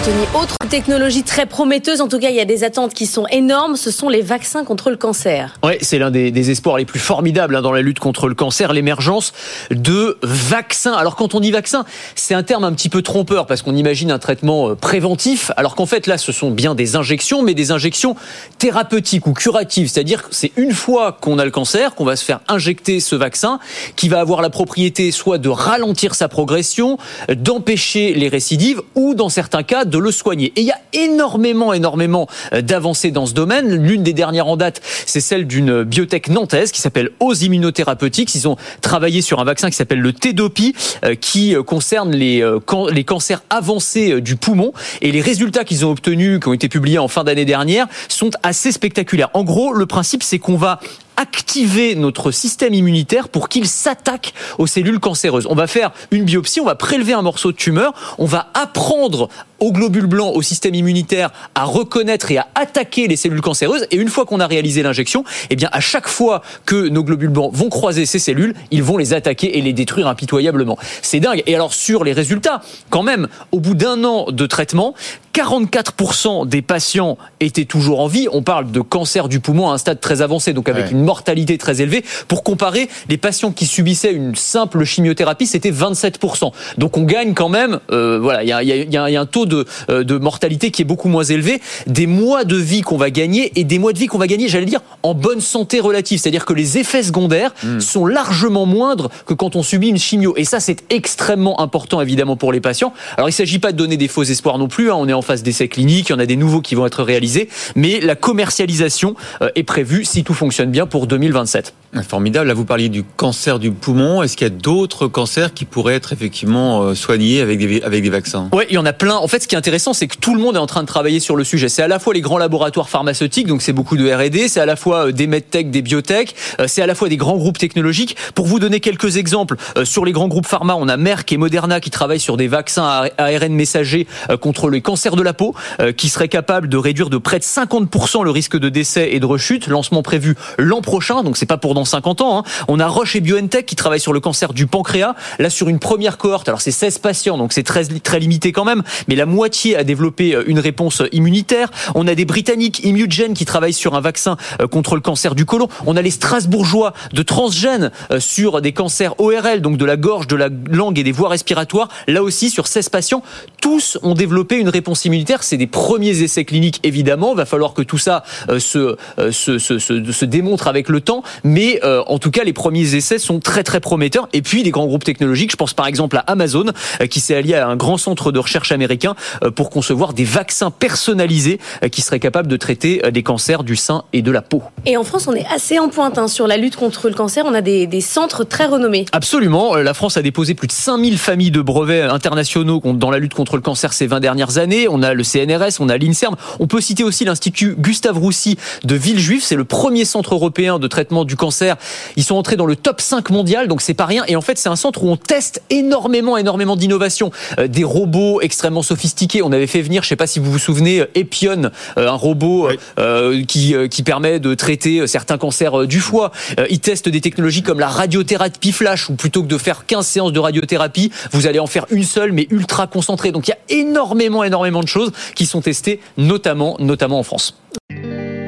Anthony, autre technologie très prometteuse, en tout cas il y a des attentes qui sont énormes, ce sont les vaccins contre le cancer. Ouais, c'est l'un des, des, espoirs les plus formidables hein, dans la lutte contre le cancer, l'émergence de vaccins. Alors quand on dit vaccin, c'est un terme un petit peu trompeur parce qu'on imagine un traitement euh, préventif, alors qu'en fait là ce sont bien des injections, mais des injections thérapeutiques ou curatives, c'est-à-dire que c'est une fois qu'on a le cancer qu'on va se faire injecter ce vaccin qui va avoir la propriété soit de ralentir sa progression, d'empêcher les récidives ou dans certains cas de le soigner. Et il y a énormément, énormément euh, d'avancées dans ce domaine. L'une des dernières en date, c'est celle d'une biotech nantaise qui s'appelle Os Immunotherapeutics. Ils ont travaillé sur un vaccin qui s'appelle le Tedopi, euh, qui euh, concerne les, les cancers avancés du poumon. Et les résultats qu'ils ont obtenus, qui ont été publiés en fin d'année dernière, sont assez spectaculaires. En gros, le principe, c'est qu'on va activer notre système immunitaire pour qu'il s'attaque aux cellules cancéreuses. On va faire une biopsie, on va prélever un morceau de tumeur, on va apprendre aux globules blancs, au système immunitaire à reconnaître et à attaquer les cellules cancéreuses. Et une fois qu'on a réalisé l'injection, eh bien, à chaque fois que nos globules blancs vont croiser ces cellules, ils vont les attaquer et les détruire impitoyablement. C'est dingue. Et alors, sur les résultats, quand même, au bout d'un an de traitement, 44% des patients étaient toujours en vie. On parle de cancer du poumon à un stade très avancé, donc avec une mortalité très élevée. Pour comparer, les patients qui subissaient une simple chimiothérapie, c'était 27%. Donc on gagne quand même, euh, voilà, il y a, y, a, y a, un taux de, euh, de mortalité qui est beaucoup moins élevé. Des mois de vie qu'on va gagner et des mois de vie qu'on va gagner, j'allais dire, en bonne santé relative. C'est-à-dire que les effets secondaires mmh. sont largement moindres que quand on subit une chimio. Et ça, c'est extrêmement important, évidemment, pour les patients. Alors il ne s'agit pas de donner des faux espoirs non plus. Hein. On est en phase d'essai clinique, il y en a des nouveaux qui vont être réalisés, mais la commercialisation euh, est prévue, si tout fonctionne bien, pour 2027. Formidable. Là, vous parliez du cancer du poumon. Est-ce qu'il y a d'autres cancers qui pourraient être effectivement euh, soignés avec des, avec des vaccins? Oui, il y en a plein. En fait, ce qui est intéressant, c'est que tout le monde est en train de travailler sur le sujet. C'est à la fois les grands laboratoires pharmaceutiques, donc c'est beaucoup de R&D, c'est à la fois euh, des medtech, des biotech, c'est à la fois des grands groupes technologiques. Pour vous donner quelques exemples, sur les grands groupes pharma, on a Merck et Moderna qui travaillent sur des vaccins à ARN messager contre les cancers de la peau, qui seraient capables de réduire de près de 50% le risque de décès et de rechute. Lancement prévu l'an prochain, donc c'est pas pour dans 50 ans. Hein. On a Roche et BioNTech qui travaillent sur le cancer du pancréas. Là, sur une première cohorte, alors c'est 16 patients, donc c'est très, très limité quand même, mais la moitié a développé une réponse immunitaire. On a des Britanniques Imugen qui travaillent sur un vaccin contre le cancer du côlon. On a les Strasbourgeois de Transgène sur des cancers ORL, donc de la gorge, de la langue et des voies respiratoires. Là aussi, sur 16 patients, tous ont développé une réponse immunitaire. C'est des premiers essais cliniques, évidemment. Il va falloir que tout ça se, se, se, se, démontre avec le temps, mais euh, en tout cas, les premiers essais sont très très prometteurs. Et puis des grands groupes technologiques, je pense par exemple à Amazon, euh, qui s'est allié à un grand centre de recherche américain euh, pour concevoir des vaccins personnalisés qui seraient capables de traiter des cancers du sein et de la peau. Et en France, on est assez en pointe hein, sur la lutte contre le cancer. On a des, des, centres très renommés. Absolument. La France a déposé plus de 5000 familles de brevets internationaux dans la lutte contre le cancer ces 20 dernières années. On a le CNRS, on a l'INSERM. On peut citer aussi l'Institut Gustave Roussy de Villejuif. C'est le premier centre européen de traitement du cancer ils sont entrés dans le top 5 mondial, donc c'est pas rien. Et en fait, c'est un centre où on teste énormément, énormément d'innovations. Euh, des robots extrêmement sophistiqués. On avait fait venir, je sais pas si vous vous souvenez, Epion, euh, un robot euh, qui, qui permet de traiter certains cancers du foie. ils testent des technologies comme la radiothérapie flash, où plutôt que de faire 15 séances de radiothérapie, vous allez en faire une seule, mais ultra concentrée. Donc il y a énormément, énormément de choses qui sont testées, notamment, notamment en France.